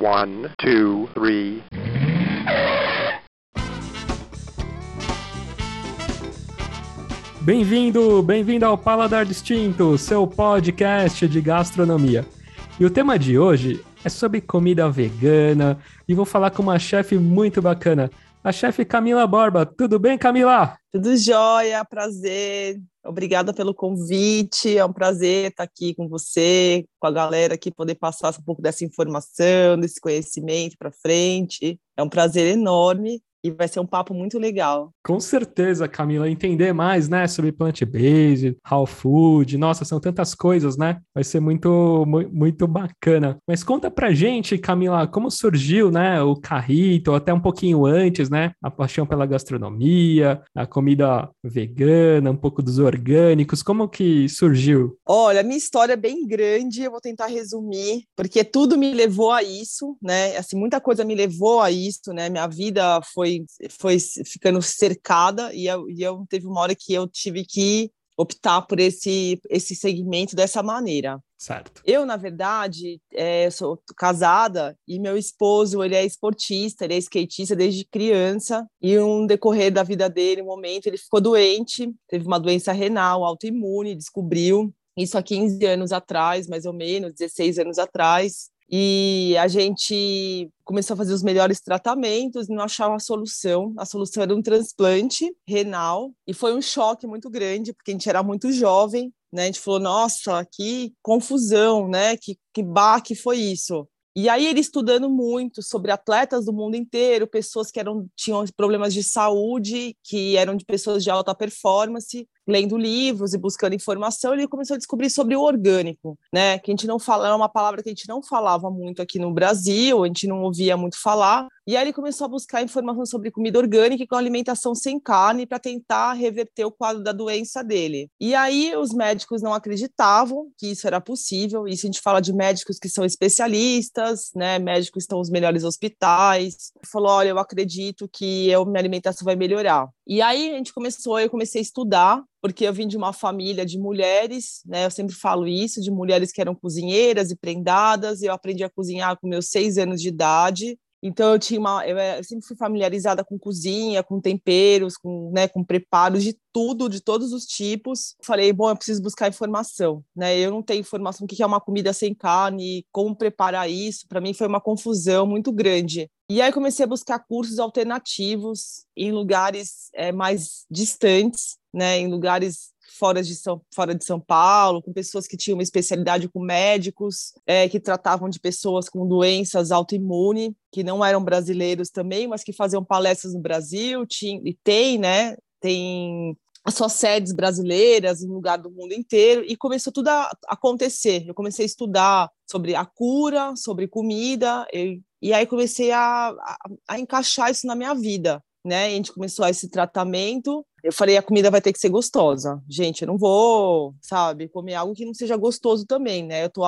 One, two, three. Bem-vindo, bem-vindo ao Paladar Distinto, seu podcast de gastronomia. E o tema de hoje é sobre comida vegana e vou falar com uma chefe muito bacana, a chefe Camila Borba. Tudo bem, Camila? Tudo jóia, prazer. Obrigada pelo convite. É um prazer estar aqui com você, com a galera aqui, poder passar um pouco dessa informação, desse conhecimento para frente. É um prazer enorme e vai ser um papo muito legal. Com certeza, Camila, entender mais, né, sobre plant-based, raw food, nossa, são tantas coisas, né? Vai ser muito, muito bacana. Mas conta pra gente, Camila, como surgiu, né, o carrito, até um pouquinho antes, né, a paixão pela gastronomia, a comida vegana, um pouco dos orgânicos, como que surgiu? Olha, minha história é bem grande, eu vou tentar resumir, porque tudo me levou a isso, né? Assim, muita coisa me levou a isso, né? Minha vida foi foi, foi ficando cercada e eu, e eu teve uma hora que eu tive que optar por esse, esse segmento dessa maneira. Certo. Eu, na verdade, é, sou casada e meu esposo, ele é esportista, ele é skatista desde criança e um decorrer da vida dele, um momento, ele ficou doente, teve uma doença renal autoimune, descobriu isso há 15 anos atrás, mais ou menos, 16 anos atrás. E a gente começou a fazer os melhores tratamentos e não achava a solução. A solução era um transplante renal e foi um choque muito grande, porque a gente era muito jovem, né? A gente falou, nossa, que confusão, né? Que, que baque foi isso. E aí ele estudando muito sobre atletas do mundo inteiro, pessoas que eram tinham problemas de saúde, que eram de pessoas de alta performance, lendo livros e buscando informação, ele começou a descobrir sobre o orgânico, né? Que a gente não fala, é uma palavra que a gente não falava muito aqui no Brasil, a gente não ouvia muito falar. E aí ele começou a buscar informação sobre comida orgânica e com alimentação sem carne para tentar reverter o quadro da doença dele. E aí os médicos não acreditavam que isso era possível. Isso a gente fala de médicos que são especialistas, né? Médicos que estão nos melhores hospitais. Ele falou: "Olha, eu acredito que eu, minha alimentação vai melhorar". E aí a gente começou, eu comecei a estudar porque eu vim de uma família de mulheres, né? Eu sempre falo isso, de mulheres que eram cozinheiras e prendadas. Eu aprendi a cozinhar com meus seis anos de idade. Então eu tinha uma, eu, sempre fui familiarizada com cozinha, com temperos, com, né, com preparos de tudo, de todos os tipos. Falei, bom, eu preciso buscar informação, né? Eu não tenho informação do que é uma comida sem carne, como preparar isso. Para mim foi uma confusão muito grande. E aí comecei a buscar cursos alternativos em lugares é, mais distantes, né? Em lugares fora de São, fora de São Paulo, com pessoas que tinham uma especialidade com médicos, é, que tratavam de pessoas com doenças autoimunes, que não eram brasileiros também, mas que faziam palestras no Brasil, tinha, e tem, né? Tem as suas sedes brasileiras em lugar do mundo inteiro e começou tudo a acontecer. Eu comecei a estudar sobre a cura, sobre comida e, e aí comecei a, a, a encaixar isso na minha vida, né? A gente começou esse tratamento eu falei, a comida vai ter que ser gostosa. Gente, eu não vou, sabe, comer algo que não seja gostoso também, né? Eu, tô,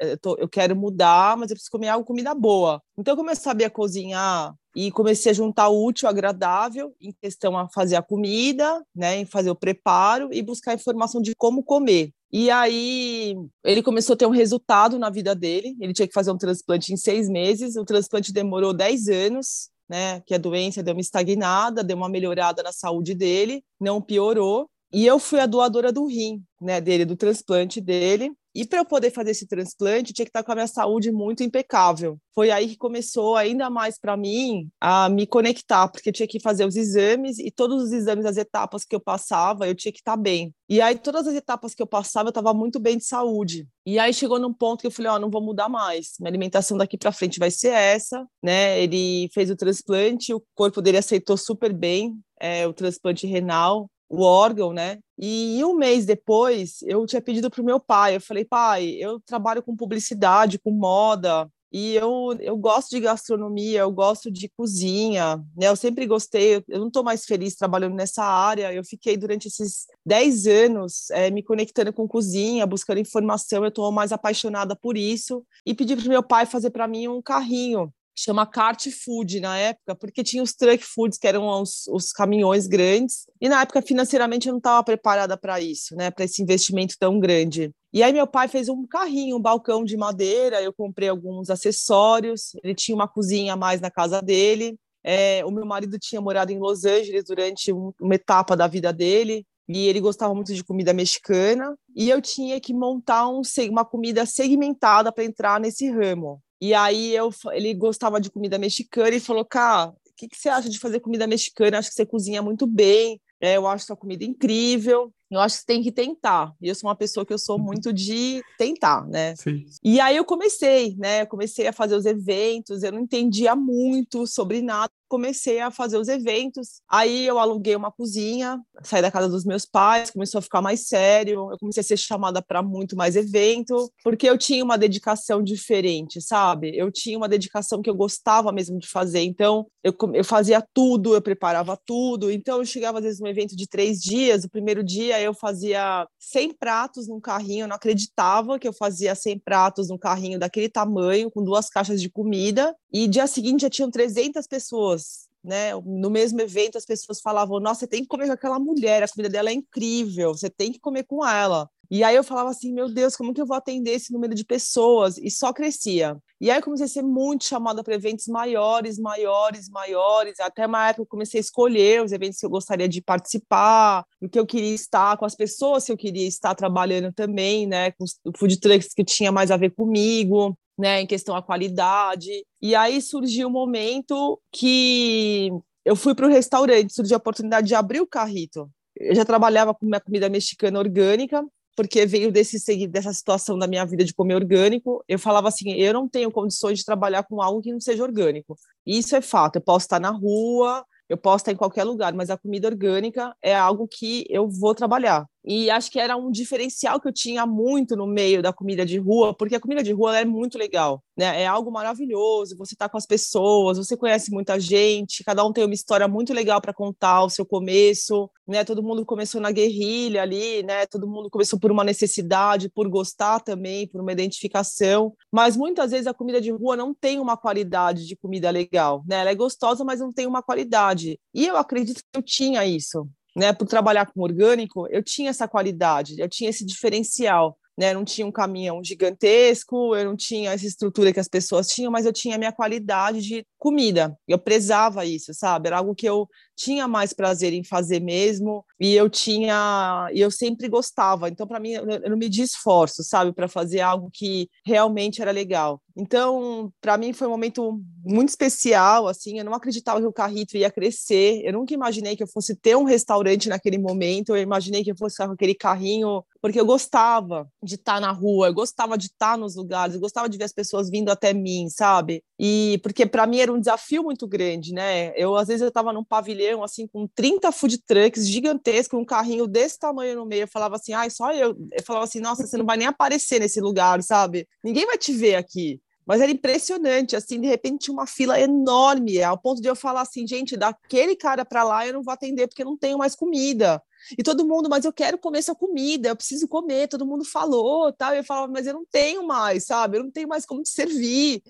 eu, tô, eu quero mudar, mas eu preciso comer algo, comida boa. Então, eu comecei a saber a cozinhar e comecei a juntar o útil agradável em questão a fazer a comida, né, em fazer o preparo e buscar informação de como comer. E aí ele começou a ter um resultado na vida dele. Ele tinha que fazer um transplante em seis meses. O transplante demorou dez anos né? Que a doença deu uma estagnada, deu uma melhorada na saúde dele, não piorou. E eu fui a doadora do rim, né, dele, do transplante dele. E para eu poder fazer esse transplante, tinha que estar com a minha saúde muito impecável. Foi aí que começou ainda mais para mim a me conectar, porque eu tinha que fazer os exames e todos os exames, as etapas que eu passava, eu tinha que estar bem. E aí todas as etapas que eu passava, eu estava muito bem de saúde. E aí chegou num ponto que eu falei, ó, oh, não vou mudar mais. Minha alimentação daqui para frente vai ser essa, né? Ele fez o transplante, o corpo dele aceitou super bem é, o transplante renal o órgão, né? E um mês depois, eu tinha pedido para o meu pai. Eu falei, pai, eu trabalho com publicidade, com moda, e eu, eu gosto de gastronomia, eu gosto de cozinha, né? Eu sempre gostei, eu não estou mais feliz trabalhando nessa área. Eu fiquei durante esses 10 anos é, me conectando com cozinha, buscando informação, eu estou mais apaixonada por isso. E pedi para meu pai fazer para mim um carrinho chama Cart Food na época, porque tinha os truck foods, que eram os, os caminhões grandes, e na época financeiramente eu não estava preparada para isso, né, para esse investimento tão grande. E aí meu pai fez um carrinho, um balcão de madeira, eu comprei alguns acessórios, ele tinha uma cozinha a mais na casa dele. É, o meu marido tinha morado em Los Angeles durante um, uma etapa da vida dele, e ele gostava muito de comida mexicana, e eu tinha que montar um, uma comida segmentada para entrar nesse ramo. E aí eu, ele gostava de comida mexicana e falou, cara, o que, que você acha de fazer comida mexicana? Acho que você cozinha muito bem, é, eu acho sua comida incrível eu acho que você tem que tentar. E eu sou uma pessoa que eu sou uhum. muito de tentar, né? Sim. E aí eu comecei, né? Eu comecei a fazer os eventos, eu não entendia muito sobre nada, comecei a fazer os eventos. Aí eu aluguei uma cozinha, saí da casa dos meus pais, começou a ficar mais sério. Eu comecei a ser chamada para muito mais evento, porque eu tinha uma dedicação diferente, sabe? Eu tinha uma dedicação que eu gostava mesmo de fazer. Então eu, eu fazia tudo, eu preparava tudo. Então eu chegava às vezes num evento de três dias. O primeiro dia eu fazia 100 pratos num carrinho. Eu não acreditava que eu fazia 100 pratos num carrinho daquele tamanho, com duas caixas de comida. E dia seguinte já tinham 300 pessoas né? No mesmo evento, as pessoas falavam: Nossa, você tem que comer com aquela mulher, a comida dela é incrível, você tem que comer com ela. E aí eu falava assim: Meu Deus, como que eu vou atender esse número de pessoas? E só crescia. E aí eu comecei a ser muito chamada para eventos maiores, maiores, maiores. Até uma época eu comecei a escolher os eventos que eu gostaria de participar, o que eu queria estar, com as pessoas que eu queria estar trabalhando também, né? Com os food trucks que tinha mais a ver comigo né, em questão à qualidade. E aí surgiu um momento que eu fui para o restaurante, surgiu a oportunidade de abrir o carrito. Eu já trabalhava com minha comida mexicana orgânica, porque veio desse dessa situação da minha vida de comer orgânico. Eu falava assim, eu não tenho condições de trabalhar com algo que não seja orgânico. Isso é fato. Eu posso estar na rua, eu posso estar em qualquer lugar, mas a comida orgânica é algo que eu vou trabalhar. E acho que era um diferencial que eu tinha muito no meio da comida de rua, porque a comida de rua é muito legal, né? É algo maravilhoso, você tá com as pessoas, você conhece muita gente, cada um tem uma história muito legal para contar o seu começo, né? Todo mundo começou na guerrilha ali, né? Todo mundo começou por uma necessidade, por gostar também, por uma identificação, mas muitas vezes a comida de rua não tem uma qualidade de comida legal, né? Ela é gostosa, mas não tem uma qualidade. E eu acredito que eu tinha isso, né, por trabalhar com orgânico, eu tinha essa qualidade, eu tinha esse diferencial. Né, não tinha um caminhão gigantesco, eu não tinha essa estrutura que as pessoas tinham, mas eu tinha a minha qualidade de comida. Eu prezava isso, sabe? Era algo que eu tinha mais prazer em fazer mesmo e eu tinha e eu sempre gostava. Então para mim eu, não me esforço, sabe, para fazer algo que realmente era legal. Então, para mim foi um momento muito especial, assim, eu não acreditava que o Carrito ia crescer. Eu nunca imaginei que eu fosse ter um restaurante naquele momento. Eu imaginei que eu fosse com aquele carrinho, porque eu gostava de estar tá na rua, eu gostava de estar tá nos lugares, eu gostava de ver as pessoas vindo até mim, sabe? E porque para mim era um desafio muito grande, né? Eu às vezes eu estava num pavilhão assim com 30 food trucks gigantescos, um carrinho desse tamanho no meio, eu falava assim: "Ai, só eu". Eu falava assim: "Nossa, você não vai nem aparecer nesse lugar, sabe? Ninguém vai te ver aqui". Mas era impressionante, assim, de repente tinha uma fila enorme, ao ponto de eu falar assim, gente, daquele cara para lá eu não vou atender porque não tenho mais comida. E todo mundo, mas eu quero comer essa comida, eu preciso comer, todo mundo falou, tal. E eu falava, mas eu não tenho mais, sabe? Eu não tenho mais como te servir.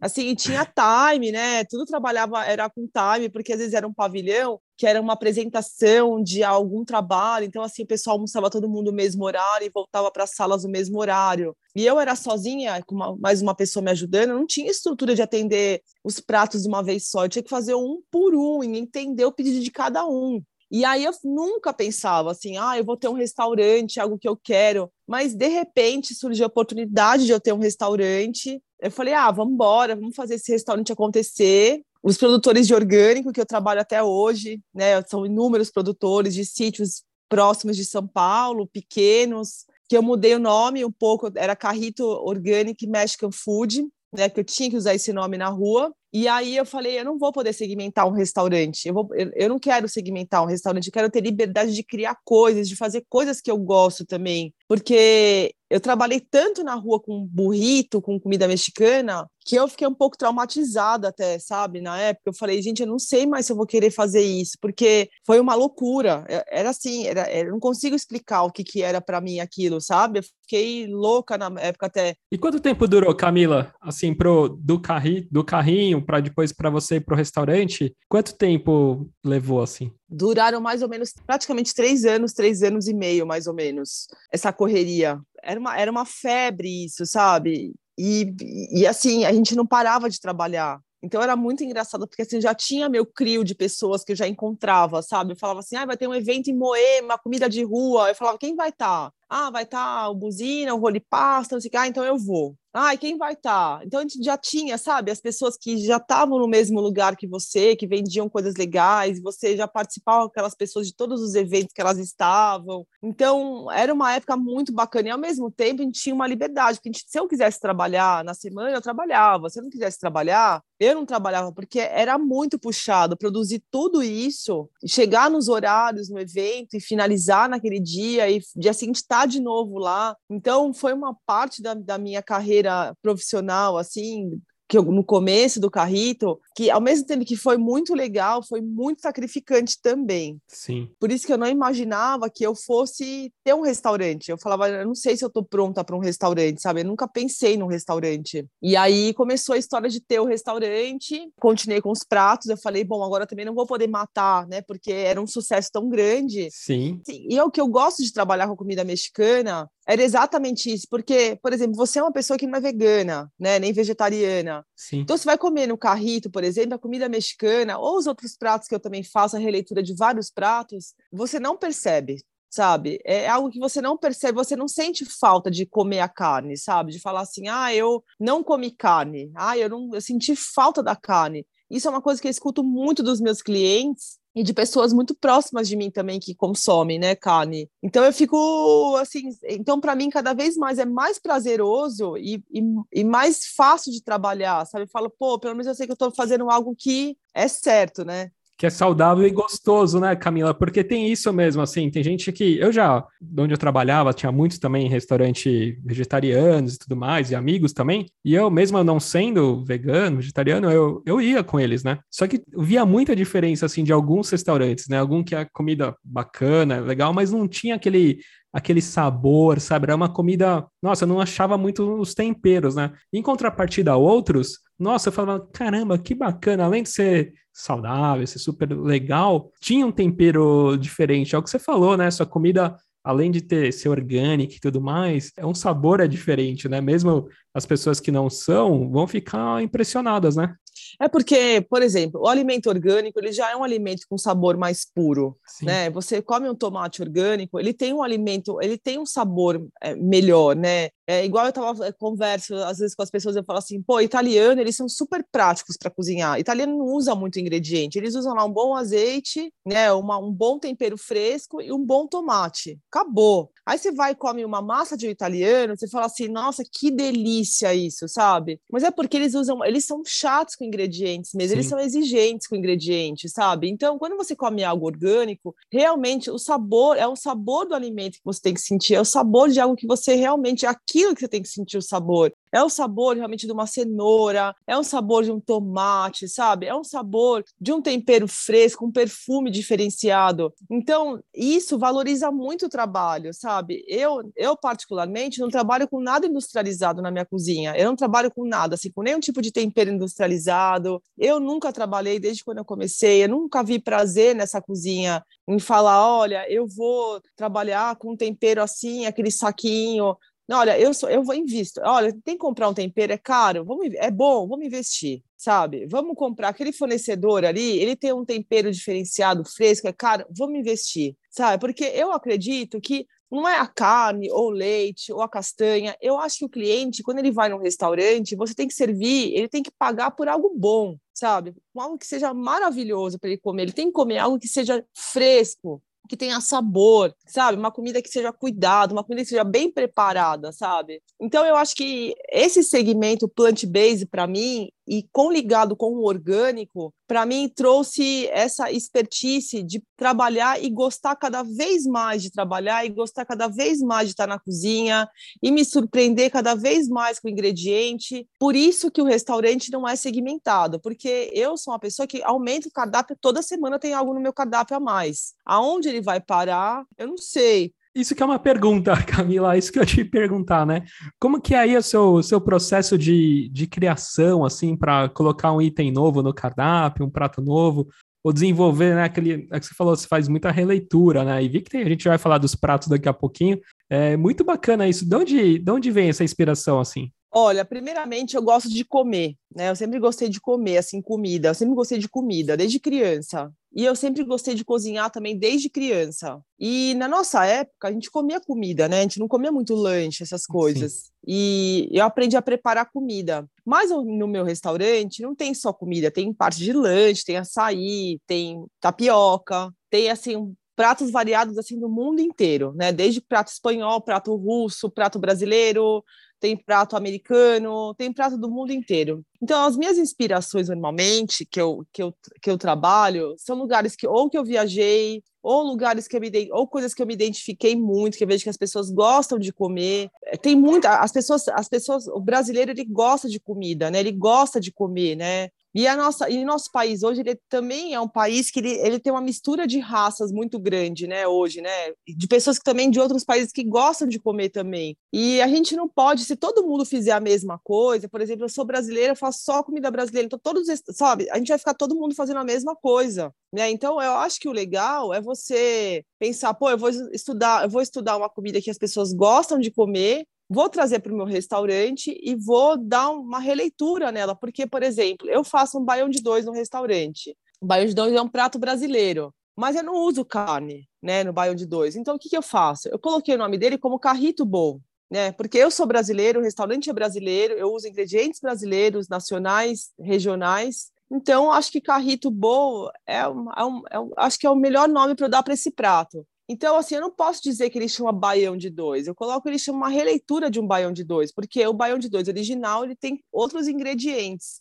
Assim, tinha time, né? Tudo trabalhava, era com time, porque às vezes era um pavilhão que era uma apresentação de algum trabalho, então assim, o pessoal almoçava todo mundo no mesmo horário e voltava para as salas no mesmo horário. E eu era sozinha, com uma, mais uma pessoa me ajudando, eu não tinha estrutura de atender os pratos de uma vez só, eu tinha que fazer um por um e entender o pedido de cada um. E aí eu nunca pensava assim, ah, eu vou ter um restaurante, algo que eu quero. Mas de repente surgiu a oportunidade de eu ter um restaurante. Eu falei, ah, vamos embora, vamos fazer esse restaurante acontecer. Os produtores de orgânico que eu trabalho até hoje, né, são inúmeros produtores de sítios próximos de São Paulo, pequenos, que eu mudei o nome um pouco, era Carrito Organic Mexican Food, né, que eu tinha que usar esse nome na rua. E aí eu falei, eu não vou poder segmentar um restaurante. Eu, vou, eu, eu, não quero segmentar um restaurante, eu quero ter liberdade de criar coisas, de fazer coisas que eu gosto também. Porque eu trabalhei tanto na rua com burrito, com comida mexicana, que eu fiquei um pouco traumatizada até, sabe? Na época eu falei, gente, eu não sei mais se eu vou querer fazer isso, porque foi uma loucura. Era assim, era, eu não consigo explicar o que, que era para mim aquilo, sabe? Eu fiquei louca na época até. E quanto tempo durou, Camila? Assim, pro do, carri, do carrinho para depois para você ir pro restaurante? Quanto tempo levou assim? Duraram mais ou menos praticamente três anos, três anos e meio, mais ou menos, essa correria. Era uma, era uma febre isso, sabe? E, e assim, a gente não parava de trabalhar. Então era muito engraçado, porque assim, já tinha meu crio de pessoas que eu já encontrava, sabe? Eu falava assim, ah, vai ter um evento em Moema, comida de rua. Eu falava, quem vai estar? Tá? Ah, vai estar tá o Buzina, o Role Pasta, não sei o que. Ah, então eu vou. Ah, e quem vai estar? Tá? Então a gente já tinha, sabe, as pessoas que já estavam no mesmo lugar que você, que vendiam coisas legais, você já participava com aquelas pessoas de todos os eventos que elas estavam. Então era uma época muito bacana e ao mesmo tempo a gente tinha uma liberdade, porque gente, se eu quisesse trabalhar na semana, eu trabalhava. Se eu não quisesse trabalhar, eu não trabalhava, porque era muito puxado produzir tudo isso, chegar nos horários no evento e finalizar naquele dia e dia seguinte estar de novo lá. Então, foi uma parte da, da minha carreira profissional, assim, que eu, no começo do Carrito, que ao mesmo tempo que foi muito legal, foi muito sacrificante também. Sim. Por isso que eu não imaginava que eu fosse ter um restaurante. Eu falava, eu não sei se eu tô pronta para um restaurante, sabe? Eu nunca pensei num restaurante. E aí começou a história de ter o restaurante, continuei com os pratos, eu falei, bom, agora também não vou poder matar, né? Porque era um sucesso tão grande. Sim. E é o que eu gosto de trabalhar com comida mexicana, era exatamente isso, porque, por exemplo, você é uma pessoa que não é vegana, né, nem vegetariana. Sim. Então, você vai comer no carrito, por exemplo, a comida mexicana ou os outros pratos que eu também faço, a releitura de vários pratos, você não percebe, sabe? É algo que você não percebe, você não sente falta de comer a carne, sabe? De falar assim, ah, eu não comi carne, ah, eu não, eu senti falta da carne. Isso é uma coisa que eu escuto muito dos meus clientes e de pessoas muito próximas de mim também que consomem, né, carne. Então eu fico assim, então para mim cada vez mais é mais prazeroso e, e, e, mais fácil de trabalhar, sabe? Eu falo, pô, pelo menos eu sei que eu estou fazendo algo que é certo, né? Que é saudável e gostoso, né, Camila? Porque tem isso mesmo, assim, tem gente que eu já, onde eu trabalhava, tinha muitos também restaurante vegetarianos e tudo mais, e amigos também, e eu mesmo não sendo vegano, vegetariano, eu, eu ia com eles, né? Só que via muita diferença, assim, de alguns restaurantes, né? Algum que a comida bacana, legal, mas não tinha aquele aquele sabor, sabe? Era uma comida, nossa, eu não achava muito os temperos, né? Em contrapartida a outros, nossa, eu falava, caramba, que bacana, além de ser saudável, ser super legal, tinha um tempero diferente. É o que você falou, né? Sua comida, além de ter ser orgânica e tudo mais, é um sabor é diferente, né? Mesmo as pessoas que não são vão ficar impressionadas, né? É porque, por exemplo, o alimento orgânico ele já é um alimento com sabor mais puro, Sim. né? Você come um tomate orgânico, ele tem um alimento, ele tem um sabor é, melhor, né? É igual eu tava eu converso às vezes com as pessoas, eu falo assim, pô, italiano, eles são super práticos para cozinhar. Italiano não usa muito ingrediente, eles usam lá um bom azeite, né, uma, um bom tempero fresco e um bom tomate. Acabou. Aí você vai e come uma massa de italiano, você fala assim, nossa, que delícia isso, sabe? Mas é porque eles usam, eles são chatos com ingredientes mesmo, Sim. eles são exigentes com ingredientes, sabe? Então, quando você come algo orgânico, realmente o sabor é o sabor do alimento que você tem que sentir, é o sabor de algo que você realmente aqui aquilo que você tem que sentir o sabor. É o sabor realmente de uma cenoura, é o sabor de um tomate, sabe? É um sabor de um tempero fresco, um perfume diferenciado. Então, isso valoriza muito o trabalho, sabe? Eu, eu particularmente, não trabalho com nada industrializado na minha cozinha. Eu não trabalho com nada, assim, com nenhum tipo de tempero industrializado. Eu nunca trabalhei desde quando eu comecei, eu nunca vi prazer nessa cozinha em falar, olha, eu vou trabalhar com um tempero assim, aquele saquinho, olha, eu sou, eu vou investir. Olha, tem que comprar um tempero, é caro, vamos, é bom, vamos investir, sabe? Vamos comprar aquele fornecedor ali, ele tem um tempero diferenciado, fresco, é caro, vamos investir, sabe? Porque eu acredito que não é a carne ou o leite ou a castanha. Eu acho que o cliente, quando ele vai num restaurante, você tem que servir, ele tem que pagar por algo bom, sabe? Algo que seja maravilhoso para ele comer. Ele tem que comer algo que seja fresco, que tenha sabor, sabe? Uma comida que seja cuidada, uma comida que seja bem preparada, sabe? Então eu acho que esse segmento plant-based para mim e ligado com o orgânico, para mim trouxe essa expertise de trabalhar e gostar cada vez mais de trabalhar e gostar cada vez mais de estar na cozinha e me surpreender cada vez mais com o ingrediente. Por isso que o restaurante não é segmentado, porque eu sou uma pessoa que aumenta o cardápio toda semana tem algo no meu cardápio a mais. Aonde ele vai parar, eu não sei. Isso que é uma pergunta, Camila, isso que eu te perguntar, né? Como que é aí o seu, seu processo de, de criação, assim, para colocar um item novo no cardápio, um prato novo, ou desenvolver, né, aquele, é que você falou, você faz muita releitura, né? E vi que tem, a gente vai falar dos pratos daqui a pouquinho. É muito bacana isso. De onde, de onde vem essa inspiração, assim? Olha, primeiramente eu gosto de comer, né? Eu sempre gostei de comer, assim, comida. Eu sempre gostei de comida, desde criança. E eu sempre gostei de cozinhar também desde criança. E na nossa época, a gente comia comida, né? A gente não comia muito lanche, essas coisas. Sim. E eu aprendi a preparar comida. Mas no meu restaurante não tem só comida, tem parte de lanche, tem açaí, tem tapioca, tem assim pratos variados assim do mundo inteiro, né? Desde prato espanhol, prato russo, prato brasileiro, tem prato americano, tem prato do mundo inteiro. Então, as minhas inspirações, normalmente, que eu, que eu, que eu trabalho, são lugares que ou que eu viajei, ou lugares que eu me ou coisas que eu me identifiquei muito, que eu vejo que as pessoas gostam de comer. É, tem muita, as pessoas, as pessoas, o brasileiro ele gosta de comida, né? Ele gosta de comer, né? E a nossa, e nosso país hoje ele também é um país que ele, ele tem uma mistura de raças muito grande, né? Hoje, né? De pessoas que também de outros países que gostam de comer também. E a gente não pode, se todo mundo fizer a mesma coisa, por exemplo, eu sou brasileira, eu faço só comida brasileira, então todos, sabe? A gente vai ficar todo mundo fazendo a mesma coisa, né? Então eu acho que o legal é você pensar, pô, eu vou estudar, eu vou estudar uma comida que as pessoas gostam de comer vou trazer para o meu restaurante e vou dar uma releitura nela, porque, por exemplo, eu faço um baião de dois no restaurante. O baião de dois é um prato brasileiro, mas eu não uso carne, né, no baião de dois. Então, o que, que eu faço? Eu coloquei o nome dele como Carrito Bom, né, porque eu sou brasileiro, o restaurante é brasileiro, eu uso ingredientes brasileiros, nacionais, regionais. Então, acho que Carrito Bom é, um, é, um, é um, acho que é o melhor nome para eu dar para esse prato. Então, assim, eu não posso dizer que ele chama Baião de Dois. Eu coloco ele chama uma releitura de um Baião de Dois, porque o Baião de Dois original ele tem outros ingredientes.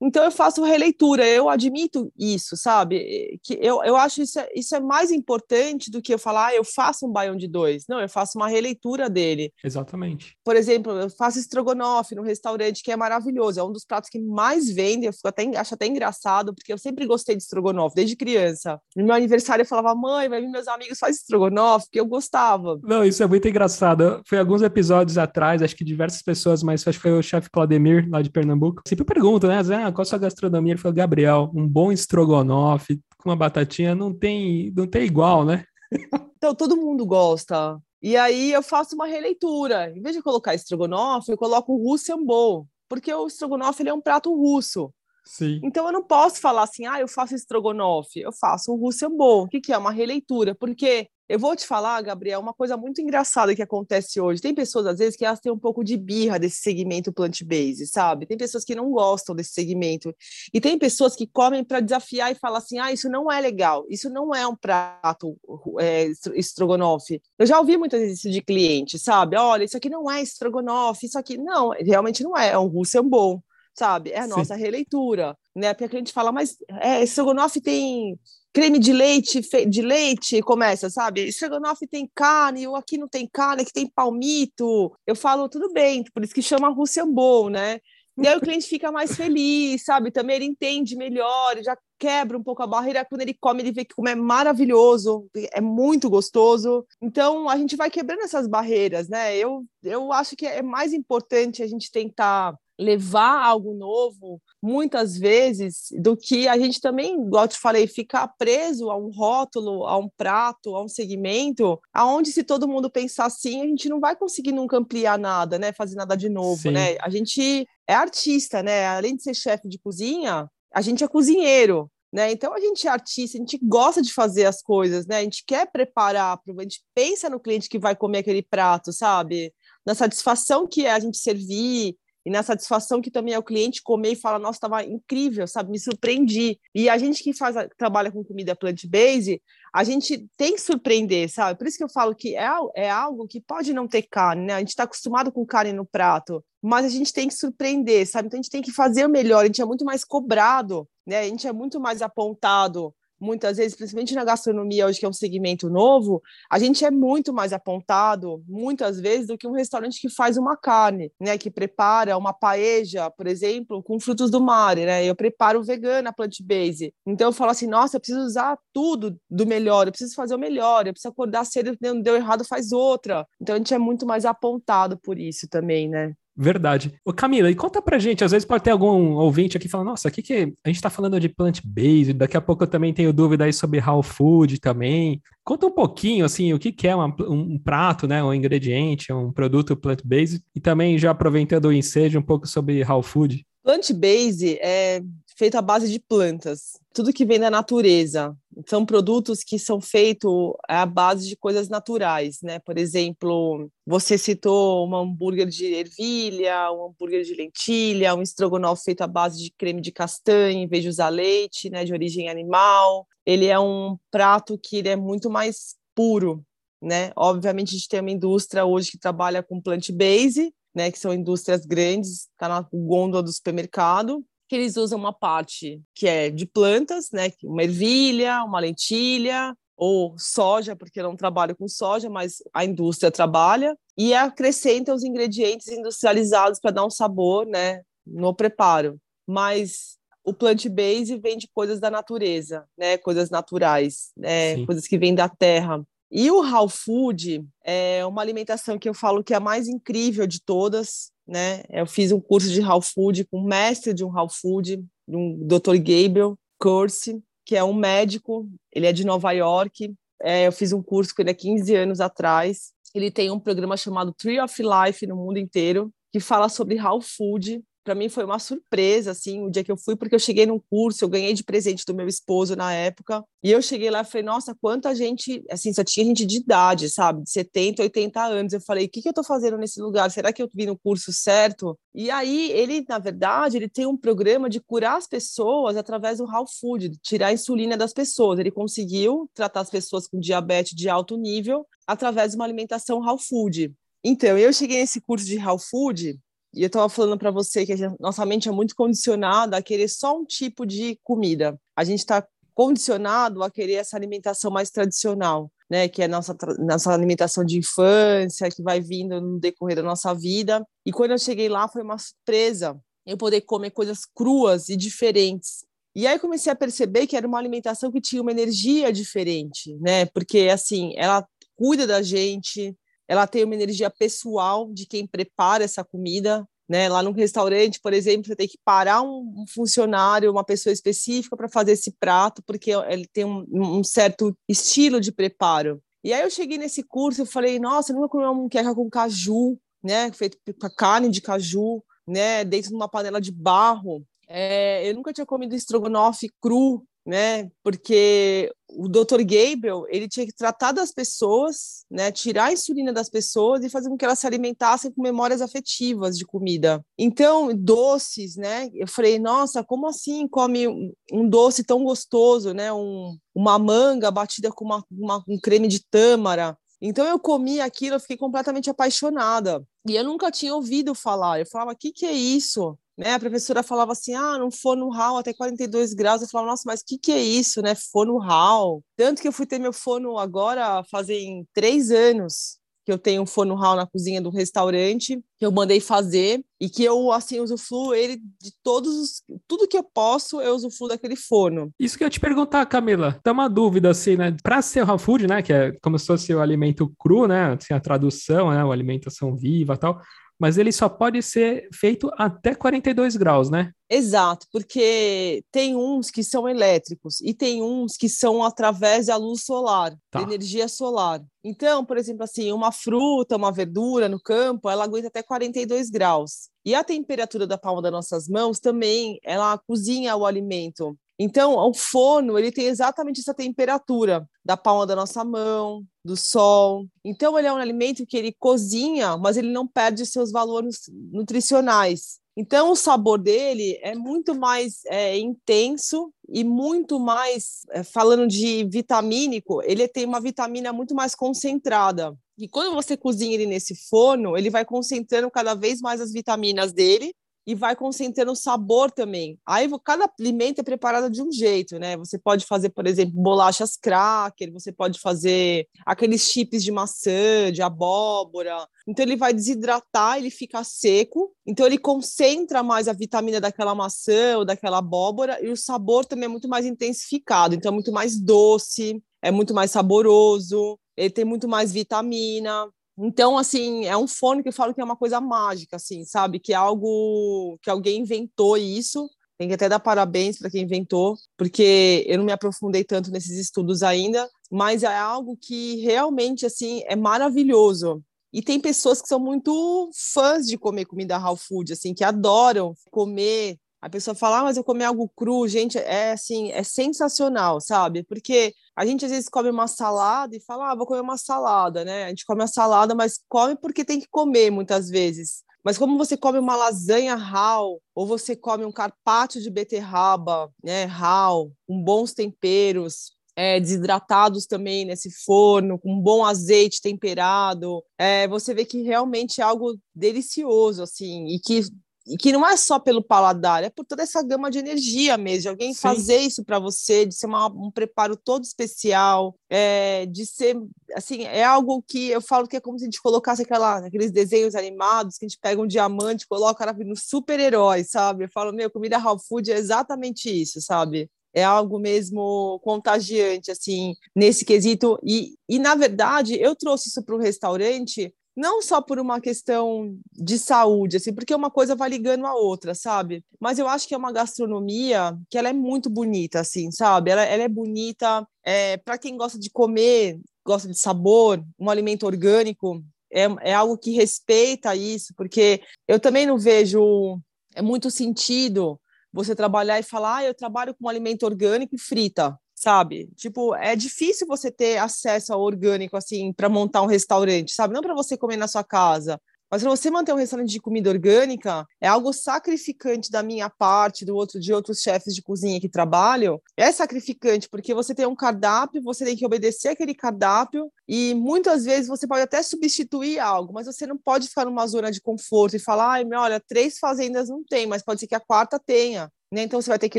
Então eu faço releitura, eu admito isso, sabe? Que eu, eu acho isso é, isso é mais importante do que eu falar, ah, eu faço um baião de dois. Não, eu faço uma releitura dele. Exatamente. Por exemplo, eu faço estrogonofe no restaurante, que é maravilhoso, é um dos pratos que mais vende, eu fico até, acho até engraçado, porque eu sempre gostei de estrogonofe, desde criança. No meu aniversário eu falava, mãe, vai vir meus amigos, faz estrogonofe, porque eu gostava. Não, isso é muito engraçado. Foi alguns episódios atrás, acho que diversas pessoas, mas acho que foi o chefe Claudemir, lá de Pernambuco, sempre pergunta, né? Ah, qual a sua gastronomia? Ele falou, Gabriel, um bom estrogonofe com uma batatinha não tem, não tem igual, né? Então, todo mundo gosta. E aí eu faço uma releitura. Em vez de colocar estrogonofe, eu coloco o Russian Bowl, porque o estrogonofe ele é um prato russo. Sim. Então eu não posso falar assim, ah, eu faço estrogonofe, eu faço um Russian Bowl. O que, que é? Uma releitura. Porque eu vou te falar, Gabriel, uma coisa muito engraçada que acontece hoje. Tem pessoas, às vezes, que elas têm um pouco de birra desse segmento plant-based, sabe? Tem pessoas que não gostam desse segmento. E tem pessoas que comem para desafiar e falam assim: ah, isso não é legal, isso não é um prato é, estrogonofe. Eu já ouvi muitas vezes isso de cliente, sabe? Olha, isso aqui não é estrogonofe, isso aqui. Não, realmente não é, é um Bowl sabe? É a nossa Sim. releitura, né? Porque a gente fala, mas é, estrogonofe tem creme de leite, de leite, começa, sabe? Estrogonofe tem carne, ou aqui não tem carne, aqui tem palmito. Eu falo, tudo bem, por isso que chama Russian Bowl, né? E aí o cliente fica mais feliz, sabe? Também ele entende melhor, já quebra um pouco a barreira. Quando ele come, ele vê que como é maravilhoso, é muito gostoso. Então, a gente vai quebrando essas barreiras, né? Eu, eu acho que é mais importante a gente tentar levar algo novo, muitas vezes, do que a gente também, igual eu te falei, ficar preso a um rótulo, a um prato, a um segmento, aonde se todo mundo pensar assim, a gente não vai conseguir nunca ampliar nada, né? Fazer nada de novo, Sim. né? A gente é artista, né? Além de ser chefe de cozinha, a gente é cozinheiro. Né? Então a gente é artista, a gente gosta de fazer as coisas, né? A gente quer preparar, a gente pensa no cliente que vai comer aquele prato, sabe? Na satisfação que é a gente servir, e na satisfação que também é o cliente comer e falar, nossa, estava incrível, sabe? Me surpreendi. E a gente que faz, trabalha com comida plant-based, a gente tem que surpreender, sabe? Por isso que eu falo que é, é algo que pode não ter carne, né? A gente está acostumado com carne no prato, mas a gente tem que surpreender, sabe? Então a gente tem que fazer o melhor, a gente é muito mais cobrado, né? A gente é muito mais apontado muitas vezes, principalmente na gastronomia, hoje que é um segmento novo, a gente é muito mais apontado, muitas vezes, do que um restaurante que faz uma carne, né? Que prepara uma paeja, por exemplo, com frutos do mar, né? Eu preparo vegana, plant-based. Então eu falo assim, nossa, eu preciso usar tudo do melhor, eu preciso fazer o melhor, eu preciso acordar cedo, não deu errado, faz outra. Então a gente é muito mais apontado por isso também, né? Verdade. Ô Camila, e conta pra gente, às vezes pode ter algum ouvinte aqui falando, nossa, aqui que a gente tá falando de plant-based, daqui a pouco eu também tenho dúvida aí sobre raw food também. Conta um pouquinho, assim, o que, que é uma, um prato, né, um ingrediente, um produto plant-based, e também já aproveitando o ensejo, um pouco sobre raw food. Plant-based é feito à base de plantas, tudo que vem da natureza. São produtos que são feitos à base de coisas naturais, né? Por exemplo, você citou um hambúrguer de ervilha, um hambúrguer de lentilha, um estrogonofe feito à base de creme de castanha em vez de usar leite, né? De origem animal. Ele é um prato que ele é muito mais puro, né? Obviamente a gente tem uma indústria hoje que trabalha com plant-based, né? Que são indústrias grandes, está na gôndola do supermercado que eles usam uma parte que é de plantas, né, uma ervilha, uma lentilha ou soja, porque eu não trabalho com soja, mas a indústria trabalha, e acrescenta os ingredientes industrializados para dar um sabor, né, no preparo. Mas o plant-based vem de coisas da natureza, né, coisas naturais, né, coisas que vêm da terra. E o raw food é uma alimentação que eu falo que é a mais incrível de todas, né? Eu fiz um curso de raw food com o mestre de um raw food, um Dr. Gabriel Curse, que é um médico, ele é de Nova York. É, eu fiz um curso com ele há 15 anos atrás. Ele tem um programa chamado Tree of Life no mundo inteiro, que fala sobre raw food para mim foi uma surpresa, assim, o dia que eu fui, porque eu cheguei num curso, eu ganhei de presente do meu esposo na época, e eu cheguei lá e falei, nossa, quanta gente, assim, só tinha gente de idade, sabe, de 70, 80 anos. Eu falei, o que, que eu tô fazendo nesse lugar? Será que eu vim no curso certo? E aí, ele, na verdade, ele tem um programa de curar as pessoas através do raw food, tirar a insulina das pessoas. Ele conseguiu tratar as pessoas com diabetes de alto nível através de uma alimentação raw food. Então, eu cheguei nesse curso de raw food e eu estava falando para você que a gente, nossa mente é muito condicionada a querer só um tipo de comida. A gente está condicionado a querer essa alimentação mais tradicional, né? Que é nossa nossa alimentação de infância, que vai vindo no decorrer da nossa vida. E quando eu cheguei lá foi uma surpresa eu poder comer coisas cruas e diferentes. E aí comecei a perceber que era uma alimentação que tinha uma energia diferente, né? Porque assim, ela cuida da gente, ela tem uma energia pessoal de quem prepara essa comida. Né? Lá no restaurante, por exemplo, você tem que parar um, um funcionário, uma pessoa específica para fazer esse prato, porque ele tem um, um, certo estilo de preparo. E aí eu cheguei nesse curso e falei, nossa, eu nunca comi uma muqueca com caju, né? Feito com carne de caju, né? Dentro de uma panela de barro. É, eu nunca tinha comido estrogonofe cru, né? Porque o Dr. Gabriel, ele tinha que tratar das pessoas, né, tirar a insulina das pessoas e fazer com que elas se alimentassem com memórias afetivas de comida. Então, doces, né? Eu falei, nossa, como assim come um doce tão gostoso, né? Um, uma manga batida com uma, uma, um creme de tâmara. Então eu comi aquilo, eu fiquei completamente apaixonada. E eu nunca tinha ouvido falar. Eu falava, o que, que é isso? Né? A professora falava assim, ah, não forno RAW até 42 graus. Eu falava, nossa, mas o que, que é isso, né? Forno RAW. Tanto que eu fui ter meu forno agora fazem três anos que eu tenho um forno RAW na cozinha do restaurante, que eu mandei fazer, e que eu, assim, usufruo ele de todos os... Tudo que eu posso, eu usufruo daquele forno. Isso que eu ia te perguntar, Camila. Tá uma dúvida, assim, né? Para ser raw food, né? Que é como se fosse o alimento cru, né? Assim, a tradução, né? A alimentação viva tal mas ele só pode ser feito até 42 graus, né? Exato, porque tem uns que são elétricos e tem uns que são através da luz solar, tá. da energia solar. Então, por exemplo, assim, uma fruta, uma verdura no campo, ela aguenta até 42 graus. E a temperatura da palma das nossas mãos também, ela cozinha o alimento. Então, o forno, ele tem exatamente essa temperatura da palma da nossa mão, do sol. Então, ele é um alimento que ele cozinha, mas ele não perde seus valores nutricionais. Então, o sabor dele é muito mais é, intenso e muito mais, é, falando de vitamínico, ele tem uma vitamina muito mais concentrada. E quando você cozinha ele nesse forno, ele vai concentrando cada vez mais as vitaminas dele e vai concentrando o sabor também. Aí cada alimento é preparado de um jeito, né? Você pode fazer, por exemplo, bolachas cracker, você pode fazer aqueles chips de maçã, de abóbora. Então ele vai desidratar, ele fica seco, então ele concentra mais a vitamina daquela maçã ou daquela abóbora e o sabor também é muito mais intensificado, então é muito mais doce, é muito mais saboroso, ele tem muito mais vitamina. Então, assim, é um fone que eu falo que é uma coisa mágica, assim, sabe? Que é algo que alguém inventou isso. Tem que até dar parabéns para quem inventou, porque eu não me aprofundei tanto nesses estudos ainda, mas é algo que realmente, assim, é maravilhoso. E tem pessoas que são muito fãs de comer comida raw food, assim, que adoram comer a pessoa fala, ah, mas eu comi algo cru, gente, é assim, é sensacional, sabe? Porque a gente às vezes come uma salada e fala, ah, vou comer uma salada, né? A gente come a salada, mas come porque tem que comer muitas vezes. Mas como você come uma lasanha raw, ou você come um carpaccio de beterraba, né, raw, com bons temperos, é, desidratados também nesse forno, com um bom azeite temperado, é, você vê que realmente é algo delicioso, assim, e que e que não é só pelo paladar, é por toda essa gama de energia mesmo, de alguém Sim. fazer isso para você, de ser uma, um preparo todo especial, é, de ser, assim, é algo que eu falo que é como se a gente colocasse aquela, aqueles desenhos animados, que a gente pega um diamante, coloca no super-herói, sabe? Eu falo, meu, comida raw food é exatamente isso, sabe? é algo mesmo contagiante, assim, nesse quesito. E, e na verdade, eu trouxe isso para o restaurante não só por uma questão de saúde, assim, porque uma coisa vai ligando a outra, sabe? Mas eu acho que é uma gastronomia que ela é muito bonita, assim, sabe? Ela, ela é bonita é, para quem gosta de comer, gosta de sabor, um alimento orgânico, é, é algo que respeita isso, porque eu também não vejo é muito sentido você trabalhar e falar, ah, eu trabalho com um alimento orgânico e frita sabe? Tipo, é difícil você ter acesso ao orgânico, assim, para montar um restaurante, sabe? Não para você comer na sua casa. Mas para você manter um restaurante de comida orgânica, é algo sacrificante da minha parte, do outro de outros chefes de cozinha que trabalham. É sacrificante porque você tem um cardápio, você tem que obedecer aquele cardápio e muitas vezes você pode até substituir algo, mas você não pode ficar numa zona de conforto e falar, ai, olha, três fazendas não tem, mas pode ser que a quarta tenha. Né? Então você vai ter que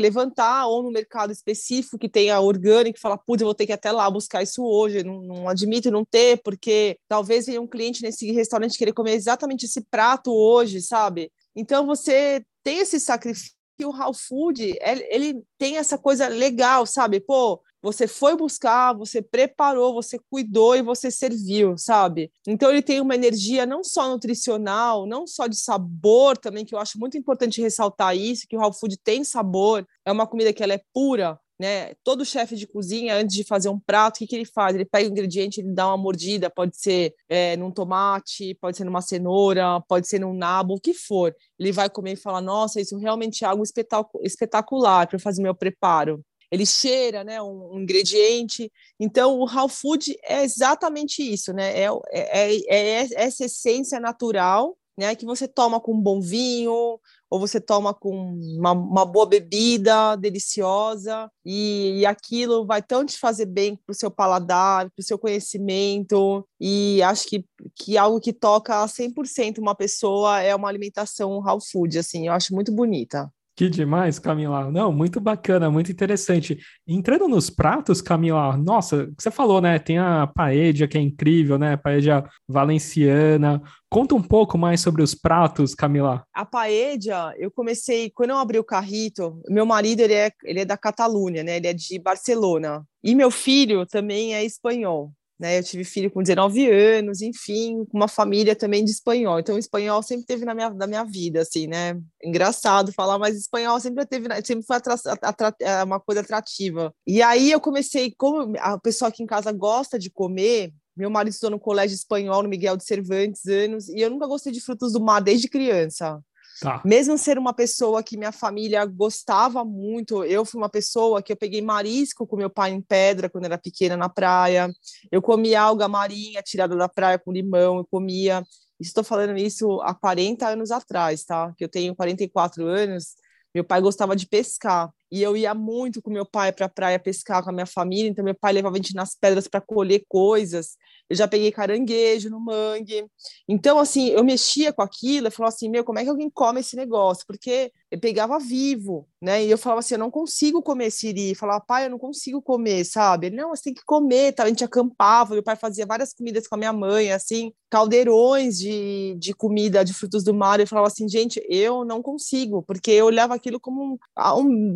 levantar, ou no mercado específico que tenha orgânico, falar, putz, eu vou ter que ir até lá buscar isso hoje, não, não admito não ter, porque talvez venha um cliente nesse restaurante querer comer exatamente esse prato hoje, sabe? Então você tem esse sacrifício que o raw food, ele tem essa coisa legal, sabe? Pô, você foi buscar, você preparou, você cuidou e você serviu, sabe? Então ele tem uma energia não só nutricional, não só de sabor também, que eu acho muito importante ressaltar isso, que o raw food tem sabor, é uma comida que ela é pura, né? Todo chefe de cozinha, antes de fazer um prato, o que, que ele faz? Ele pega o ingrediente, ele dá uma mordida, pode ser é, num tomate, pode ser numa cenoura, pode ser num nabo, o que for. Ele vai comer e fala: Nossa, isso realmente é algo espetacular para fazer meu preparo ele cheira, né, um, um, ingrediente. Então, o raw food é exatamente isso, né? É, é, é, é, essa essência natural, né, que você toma com um bom vinho, ou você toma com uma, uma boa bebida deliciosa, e, e aquilo vai tão te fazer bem para o seu paladar, para o seu conhecimento, e acho que, que algo que toca a 100% uma pessoa é uma alimentação raw food, assim, eu acho muito bonita. Que demais, Camila. Não, muito bacana, muito interessante. Entrando nos pratos, Camila, nossa, você falou, né? Tem a paella, que é incrível, né? Paella valenciana. Conta um pouco mais sobre os pratos, Camila. A paella, eu comecei, quando eu abri o carrito, meu marido, ele é, ele é da Catalunha, né? Ele é de Barcelona. E meu filho também é espanhol né? Eu tive filho com 19 anos, enfim, com uma família também de espanhol. Então, espanhol sempre teve na minha, na minha vida, assim, né? Engraçado falar, mas espanhol sempre teve, sempre foi é, uma coisa atrativa. E aí eu comecei, como a pessoa aqui em casa gosta de comer, meu marido estudou no colégio espanhol no Miguel de Cervantes anos, e eu nunca gostei de frutos do mar desde criança. Tá. Mesmo ser uma pessoa que minha família gostava muito, eu fui uma pessoa que eu peguei marisco com meu pai em pedra quando era pequena na praia. Eu comia alga marinha tirada da praia com limão, eu comia. Estou falando isso há 40 anos atrás, tá? Que eu tenho 44 anos. Meu pai gostava de pescar e eu ia muito com meu pai para a praia pescar com a minha família, então meu pai levava a gente nas pedras para colher coisas. Eu já peguei caranguejo no mangue. Então, assim, eu mexia com aquilo, eu falava assim, meu, como é que alguém come esse negócio? Porque eu pegava vivo, né? E eu falava assim, eu não consigo comer siri. Eu falava, pai, eu não consigo comer, sabe? Ele, não, você tem que comer, tá? A gente acampava, meu pai fazia várias comidas com a minha mãe, assim, caldeirões de, de comida de frutos do mar. Eu falava assim, gente, eu não consigo, porque eu olhava aquilo como um,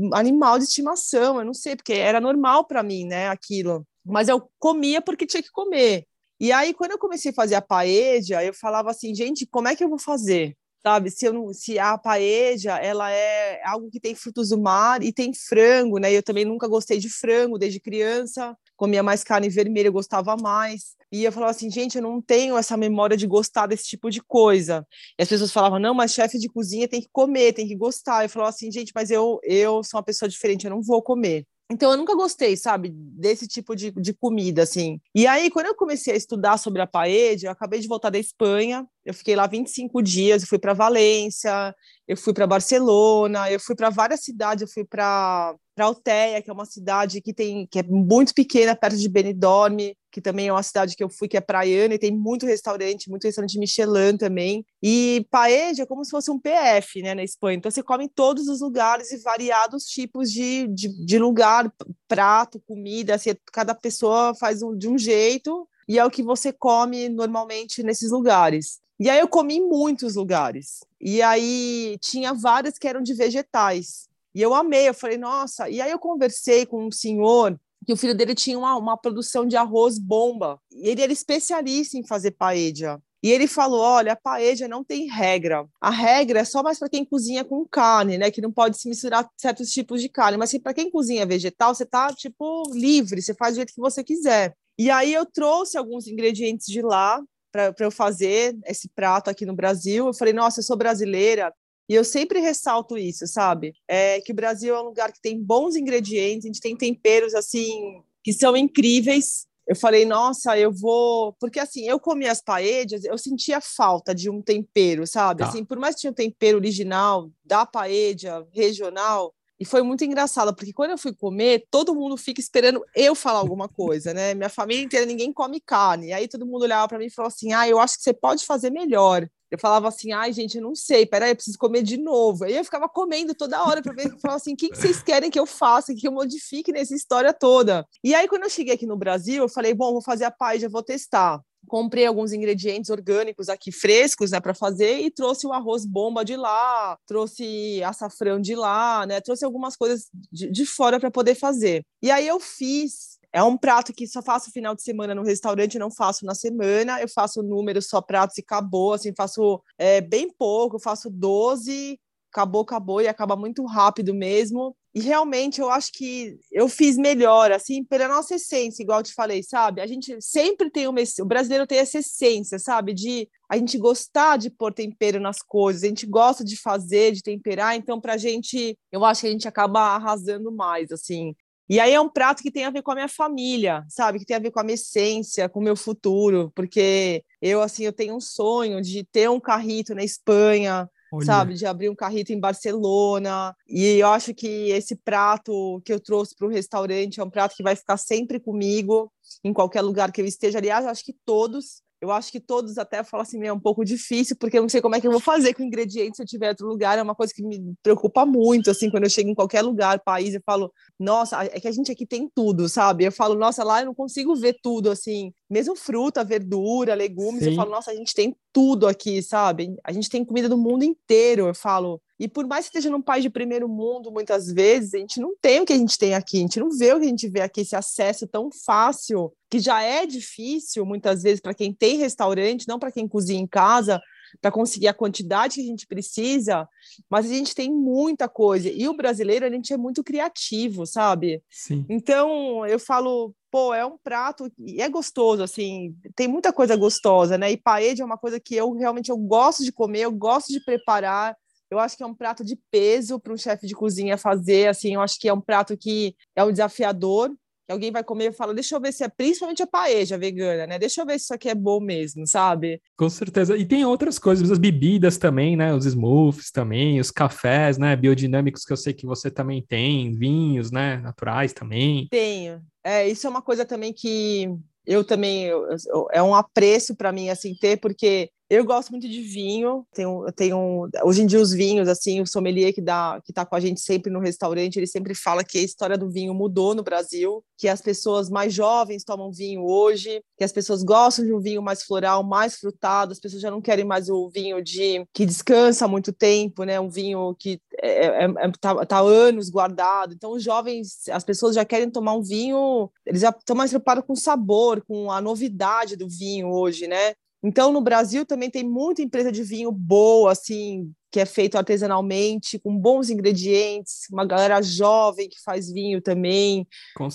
um animal de estimação, eu não sei, porque era normal para mim, né, aquilo. Mas eu comia porque tinha que comer. E aí, quando eu comecei a fazer a paeja, eu falava assim, gente, como é que eu vou fazer? Sabe, se, eu não, se a paeja, ela é algo que tem frutos do mar e tem frango, né? Eu também nunca gostei de frango desde criança, comia mais carne vermelha, eu gostava mais. E eu falava assim, gente, eu não tenho essa memória de gostar desse tipo de coisa. E as pessoas falavam, não, mas chefe de cozinha tem que comer, tem que gostar. Eu falava assim, gente, mas eu, eu sou uma pessoa diferente, eu não vou comer. Então, eu nunca gostei, sabe, desse tipo de, de comida, assim. E aí, quando eu comecei a estudar sobre a paella, eu acabei de voltar da Espanha, eu fiquei lá 25 dias, eu fui para Valência, eu fui para Barcelona, eu fui para várias cidades, eu fui para Alteia, que é uma cidade que tem que é muito pequena, perto de Benidorm, que também é uma cidade que eu fui que é praiana e tem muito restaurante, muito restaurante Michelin também. E paella é como se fosse um PF, né, na Espanha. Então você come em todos os lugares e variados tipos de, de, de lugar, prato, comida, assim, cada pessoa faz um, de um jeito e é o que você come normalmente nesses lugares. E aí eu comi em muitos lugares. E aí tinha várias que eram de vegetais. E eu amei, eu falei, nossa. E aí eu conversei com um senhor que o filho dele tinha uma, uma produção de arroz bomba. E ele era especialista em fazer paella. E ele falou: olha, a paella não tem regra. A regra é só mais para quem cozinha com carne, né? Que não pode se misturar certos tipos de carne. Mas para quem cozinha vegetal, você tá, tipo, livre, você faz do jeito que você quiser. E aí eu trouxe alguns ingredientes de lá para eu fazer esse prato aqui no Brasil. Eu falei, nossa, eu sou brasileira. E eu sempre ressalto isso, sabe? É que o Brasil é um lugar que tem bons ingredientes, a gente tem temperos assim que são incríveis. Eu falei, nossa, eu vou. Porque assim, eu comi as paejas, eu sentia falta de um tempero, sabe? Tá. Assim, por mais que tinha um tempero original da paeja regional, e foi muito engraçado, porque quando eu fui comer, todo mundo fica esperando eu falar alguma coisa, né? Minha família inteira, ninguém come carne. E aí todo mundo olhava para mim e falou assim: ah, eu acho que você pode fazer melhor. Eu falava assim, ai, gente, eu não sei, peraí, eu preciso comer de novo. Aí eu ficava comendo toda hora para ver, eu falava assim, o que, vocês querem que eu faça, que eu modifique nessa história toda? E aí, quando eu cheguei aqui no Brasil, eu falei, bom, vou fazer a paz, já vou testar comprei alguns ingredientes orgânicos aqui frescos, né, para fazer e trouxe o arroz bomba de lá, trouxe açafrão de lá, né, trouxe algumas coisas de, de fora para poder fazer. E aí eu fiz é um prato que só faço final de semana no restaurante, não faço na semana. Eu faço números só pratos e acabou. Assim, faço é, bem pouco, faço 12, acabou, acabou e acaba muito rápido mesmo. E realmente eu acho que eu fiz melhor, assim, pela nossa essência, igual eu te falei, sabe? A gente sempre tem uma. O brasileiro tem essa essência, sabe? De a gente gostar de pôr tempero nas coisas, a gente gosta de fazer, de temperar, então pra gente, eu acho que a gente acaba arrasando mais, assim. E aí é um prato que tem a ver com a minha família, sabe? Que tem a ver com a minha essência, com o meu futuro, porque eu, assim, eu tenho um sonho de ter um carrito na Espanha, Olha. sabe? De abrir um carrito em Barcelona. E eu acho que esse prato que eu trouxe para o restaurante é um prato que vai ficar sempre comigo, em qualquer lugar que eu esteja. Aliás, acho que todos eu acho que todos até falam assim, é um pouco difícil, porque eu não sei como é que eu vou fazer com ingredientes se eu tiver outro lugar, é uma coisa que me preocupa muito, assim, quando eu chego em qualquer lugar, país, eu falo, nossa, é que a gente aqui tem tudo, sabe? Eu falo, nossa, lá eu não consigo ver tudo, assim, mesmo fruta, verdura, legumes, Sim. eu falo, nossa, a gente tem tudo aqui, sabe? A gente tem comida do mundo inteiro, eu falo, e por mais que esteja num país de primeiro mundo, muitas vezes, a gente não tem o que a gente tem aqui, a gente não vê o que a gente vê aqui, esse acesso tão fácil, que já é difícil, muitas vezes, para quem tem restaurante, não para quem cozinha em casa, para conseguir a quantidade que a gente precisa, mas a gente tem muita coisa. E o brasileiro, a gente é muito criativo, sabe? Sim. Então, eu falo, pô, é um prato e é gostoso, assim, tem muita coisa gostosa, né? E paella é uma coisa que eu realmente eu gosto de comer, eu gosto de preparar, eu acho que é um prato de peso para um chefe de cozinha fazer, assim, eu acho que é um prato que é um desafiador, alguém vai comer e fala, deixa eu ver se é principalmente a paeja vegana, né? Deixa eu ver se isso aqui é bom mesmo, sabe? Com certeza. E tem outras coisas, as bebidas também, né? Os smoothies também, os cafés, né? Biodinâmicos que eu sei que você também tem, vinhos, né? Naturais também. Tenho. É, isso é uma coisa também que eu também eu, eu, é um apreço para mim assim ter porque eu gosto muito de vinho. Tenho, tenho hoje em dia os vinhos assim, o sommelier que dá que está com a gente sempre no restaurante, ele sempre fala que a história do vinho mudou no Brasil, que as pessoas mais jovens tomam vinho hoje, que as pessoas gostam de um vinho mais floral, mais frutado. As pessoas já não querem mais o vinho de que descansa muito tempo, né? Um vinho que é, é, é tá, tá anos guardado. Então os jovens, as pessoas já querem tomar um vinho, eles já estão mais preocupados com o sabor, com a novidade do vinho hoje, né? Então, no Brasil também tem muita empresa de vinho boa, assim, que é feito artesanalmente, com bons ingredientes, uma galera jovem que faz vinho também.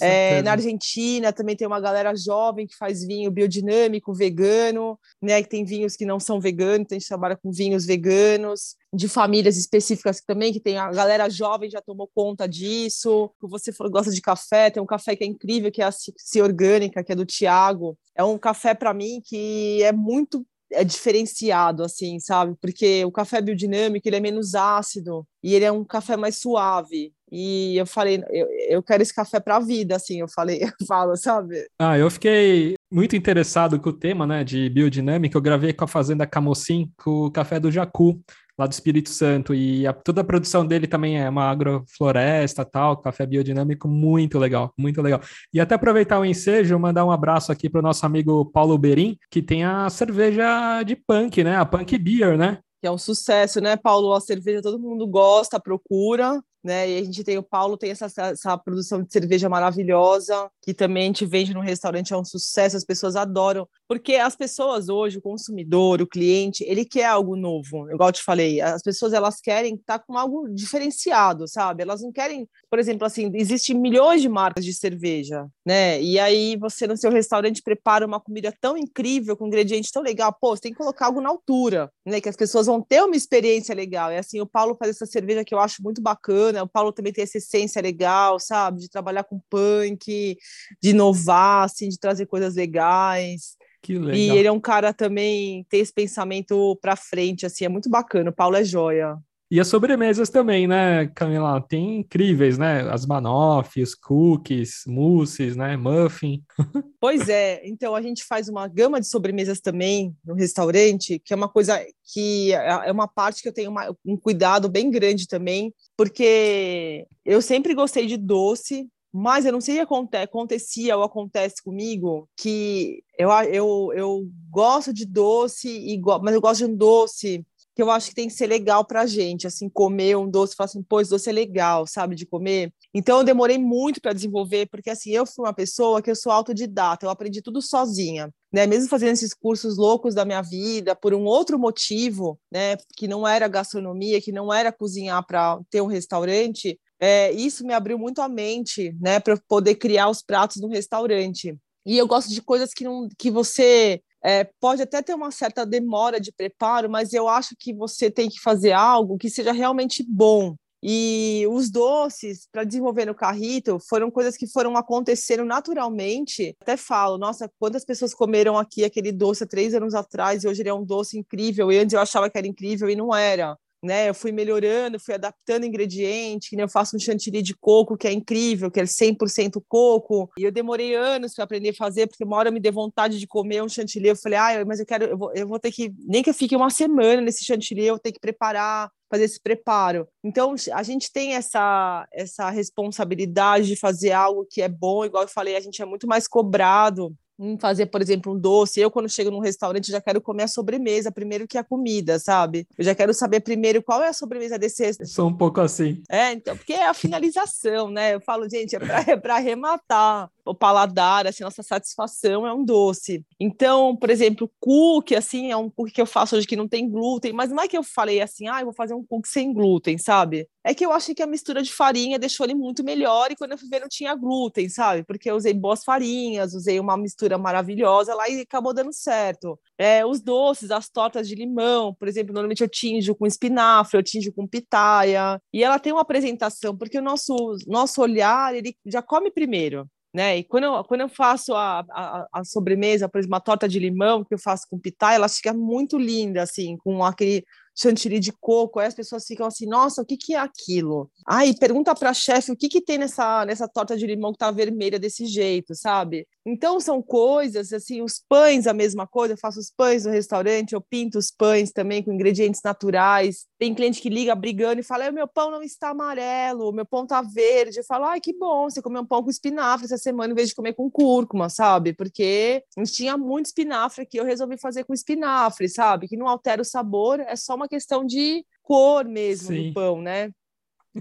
É, na Argentina também tem uma galera jovem que faz vinho biodinâmico, vegano, né? Que tem vinhos que não são veganos, então a gente trabalha com vinhos veganos, de famílias específicas também, que tem a galera jovem já tomou conta disso. Você falou, gosta de café, tem um café que é incrível, que é a Ci Orgânica, que é do Tiago. É um café para mim que é muito é diferenciado, assim, sabe? Porque o café biodinâmico, ele é menos ácido e ele é um café mais suave. E eu falei, eu, eu quero esse café para a vida, assim, eu falei, eu falo, sabe? Ah, eu fiquei muito interessado com o tema, né, de biodinâmica. Eu gravei com a Fazenda Camocim, com o café do Jacu lá do Espírito Santo. E a, toda a produção dele também é uma agrofloresta, tal, café biodinâmico, muito legal, muito legal. E até aproveitar o ensejo, mandar um abraço aqui para o nosso amigo Paulo Berim, que tem a cerveja de punk, né? A Punk Beer, né? Que é um sucesso, né, Paulo? A cerveja todo mundo gosta, procura né? E a gente tem o Paulo tem essa, essa produção de cerveja maravilhosa, que também a gente vende no restaurante, é um sucesso, as pessoas adoram, porque as pessoas hoje, o consumidor, o cliente, ele quer algo novo, igual eu te falei, as pessoas elas querem estar com algo diferenciado, sabe? Elas não querem, por exemplo, assim, existem milhões de marcas de cerveja, né? E aí você no seu restaurante prepara uma comida tão incrível, com ingrediente tão legal, pô, você tem que colocar algo na altura, né? Que as pessoas vão ter uma experiência legal. E assim, o Paulo faz essa cerveja que eu acho muito bacana, né? O Paulo também tem essa essência legal, sabe? De trabalhar com punk, de inovar, assim, de trazer coisas legais. Que legal. E ele é um cara também, tem esse pensamento para frente, assim, é muito bacana. O Paulo é joia. E as sobremesas também, né, Camila? Tem incríveis, né? As banoffee, cookies, mousses, né? Muffin. Pois é. Então, a gente faz uma gama de sobremesas também no restaurante, que é uma coisa que é, é uma parte que eu tenho uma, um cuidado bem grande também, porque eu sempre gostei de doce, mas eu não sei que acontecia ou acontece comigo que eu, eu, eu gosto de doce, mas eu gosto de um doce que eu acho que tem que ser legal para a gente, assim, comer um doce, falar assim, pô, esse doce é legal, sabe, de comer. Então, eu demorei muito para desenvolver, porque, assim, eu fui uma pessoa que eu sou autodidata, eu aprendi tudo sozinha, né, mesmo fazendo esses cursos loucos da minha vida, por um outro motivo, né, que não era gastronomia, que não era cozinhar para ter um restaurante, é, isso me abriu muito a mente, né, para poder criar os pratos no restaurante. E eu gosto de coisas que, não, que você é, pode até ter uma certa demora de preparo, mas eu acho que você tem que fazer algo que seja realmente bom. E os doces, para desenvolver no carrito, foram coisas que foram acontecendo naturalmente. Até falo, nossa, quantas pessoas comeram aqui aquele doce há três anos atrás e hoje ele é um doce incrível. E antes eu achava que era incrível e não era né? Eu fui melhorando, fui adaptando ingrediente, que eu faço um chantilly de coco que é incrível, que é 100% coco. E eu demorei anos para aprender a fazer, porque uma hora me deu vontade de comer um chantilly, eu falei: "Ah, mas eu quero eu vou, eu vou ter que nem que eu fique uma semana nesse chantilly, eu tenho que preparar fazer esse preparo. Então, a gente tem essa, essa responsabilidade de fazer algo que é bom, igual eu falei, a gente é muito mais cobrado fazer, por exemplo, um doce. Eu, quando chego num restaurante, já quero comer a sobremesa primeiro que a comida, sabe? Eu já quero saber primeiro qual é a sobremesa desse. Sou um pouco assim. É, então, porque é a finalização, né? Eu falo, gente, é para é arrematar. O paladar, assim, nossa satisfação é um doce. Então, por exemplo, cookie, assim, é um cookie que eu faço hoje que não tem glúten, mas não é que eu falei assim, ah, eu vou fazer um cookie sem glúten, sabe? É que eu achei que a mistura de farinha deixou ele muito melhor e quando eu fui ver não tinha glúten, sabe? Porque eu usei boas farinhas, usei uma mistura maravilhosa lá e acabou dando certo. É, os doces, as tortas de limão, por exemplo, normalmente eu tinjo com espinafre, eu tinjo com pitaia, e ela tem uma apresentação, porque o nosso, nosso olhar, ele já come primeiro né? E quando eu, quando eu faço a, a, a, sobremesa, por exemplo, uma torta de limão que eu faço com pitaia, ela fica muito linda, assim, com aquele chantilly de coco, aí as pessoas ficam assim, nossa, o que, que é aquilo? Aí pergunta para a chefe o que, que tem nessa, nessa torta de limão que tá vermelha desse jeito, sabe? Então são coisas, assim, os pães a mesma coisa, eu faço os pães no restaurante, eu pinto os pães também com ingredientes naturais. Tem cliente que liga brigando e fala, o meu pão não está amarelo, meu pão tá verde. Eu falo, ai, que bom, você comeu um pão com espinafre essa semana em vez de comer com cúrcuma, sabe? Porque a gente tinha muito espinafre aqui, eu resolvi fazer com espinafre, sabe? Que não altera o sabor, é só uma uma questão de cor mesmo Sim. do pão, né?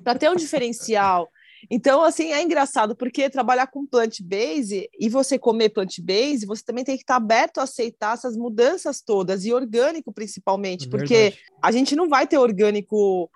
Para ter um diferencial. Então, assim, é engraçado, porque trabalhar com plant-based e você comer plant-based, você também tem que estar aberto a aceitar essas mudanças todas, e orgânico principalmente, é porque a gente não vai ter orgânico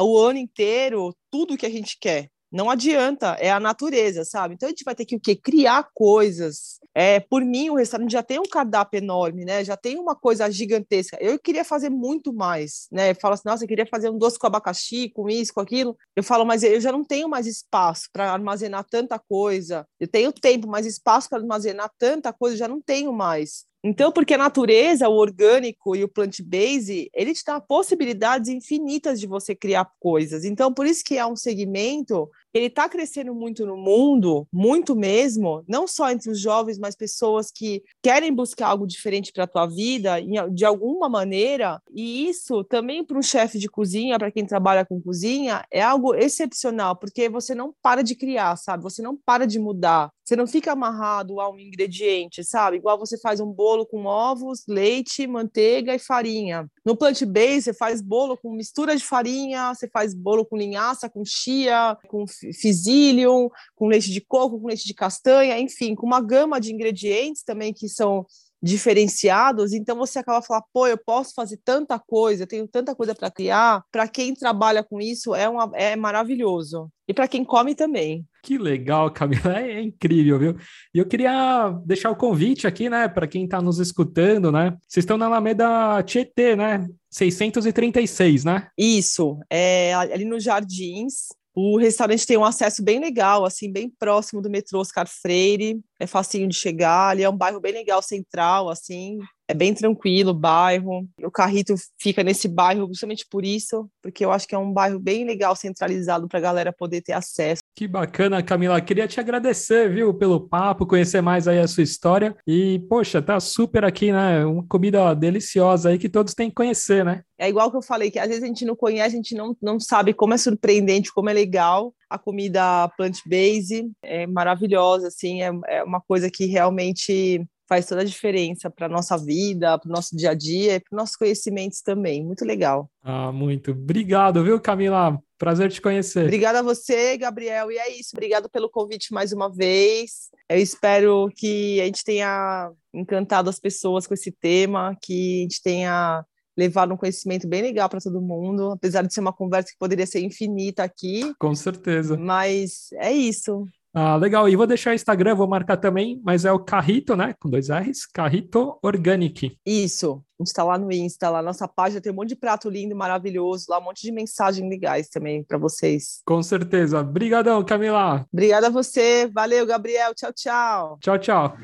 o ano inteiro, tudo que a gente quer. Não adianta, é a natureza, sabe? Então a gente vai ter que o quê? Criar coisas. É, por mim, o restaurante já tem um cardápio enorme, né? Já tem uma coisa gigantesca. Eu queria fazer muito mais, né? Falo assim, nossa, eu queria fazer um doce com abacaxi, com isso, com aquilo. Eu falo, mas eu já não tenho mais espaço para armazenar tanta coisa. Eu tenho tempo, mas espaço para armazenar tanta coisa eu já não tenho mais. Então, porque a natureza, o orgânico e o plant-based, ele te dá possibilidades infinitas de você criar coisas. Então, por isso que é um segmento ele está crescendo muito no mundo, muito mesmo, não só entre os jovens, mas pessoas que querem buscar algo diferente para a tua vida, de alguma maneira. E isso também para um chefe de cozinha, para quem trabalha com cozinha, é algo excepcional, porque você não para de criar, sabe? Você não para de mudar. Você não fica amarrado a um ingrediente, sabe? Igual você faz um bolo com ovos, leite, manteiga e farinha. No plant-based, você faz bolo com mistura de farinha, você faz bolo com linhaça, com chia, com fisílium, com leite de coco, com leite de castanha, enfim, com uma gama de ingredientes também que são diferenciados, então você acaba falando, pô, eu posso fazer tanta coisa, eu tenho tanta coisa para criar. Para quem trabalha com isso é, uma, é maravilhoso. E para quem come também. Que legal, Camila, é incrível, viu? E eu queria deixar o convite aqui, né, para quem está nos escutando, né? Vocês estão na Alameda Tietê, né? 636, né? Isso, é ali nos Jardins. O restaurante tem um acesso bem legal, assim, bem próximo do metrô Oscar Freire, é facinho de chegar, ali é um bairro bem legal, central, assim, é bem tranquilo o bairro. O Carrito fica nesse bairro justamente por isso, porque eu acho que é um bairro bem legal, centralizado para a galera poder ter acesso. Que bacana, Camila. Queria te agradecer, viu, pelo papo, conhecer mais aí a sua história. E, poxa, tá super aqui, né? Uma comida deliciosa aí que todos têm que conhecer, né? É igual que eu falei, que às vezes a gente não conhece, a gente não, não sabe como é surpreendente, como é legal. A comida plant-based é maravilhosa, assim, é, é uma coisa que realmente faz toda a diferença para a nossa vida, para o nosso dia a dia e para os nossos conhecimentos também. Muito legal. Ah, muito. Obrigado, viu, Camila? Prazer te conhecer. Obrigada a você, Gabriel. E é isso. Obrigado pelo convite mais uma vez. Eu espero que a gente tenha encantado as pessoas com esse tema, que a gente tenha levado um conhecimento bem legal para todo mundo, apesar de ser uma conversa que poderia ser infinita aqui. Com certeza. Mas é isso. Ah, legal. E vou deixar o Instagram, vou marcar também, mas é o Carrito, né? Com dois R's, Carrito Organic. Isso. A gente está lá no Insta, lá nossa página tem um monte de prato lindo, maravilhoso, lá um monte de mensagens legais também para vocês. Com certeza. Obrigadão, Camila. Obrigada a você. Valeu, Gabriel. Tchau, tchau. Tchau, tchau.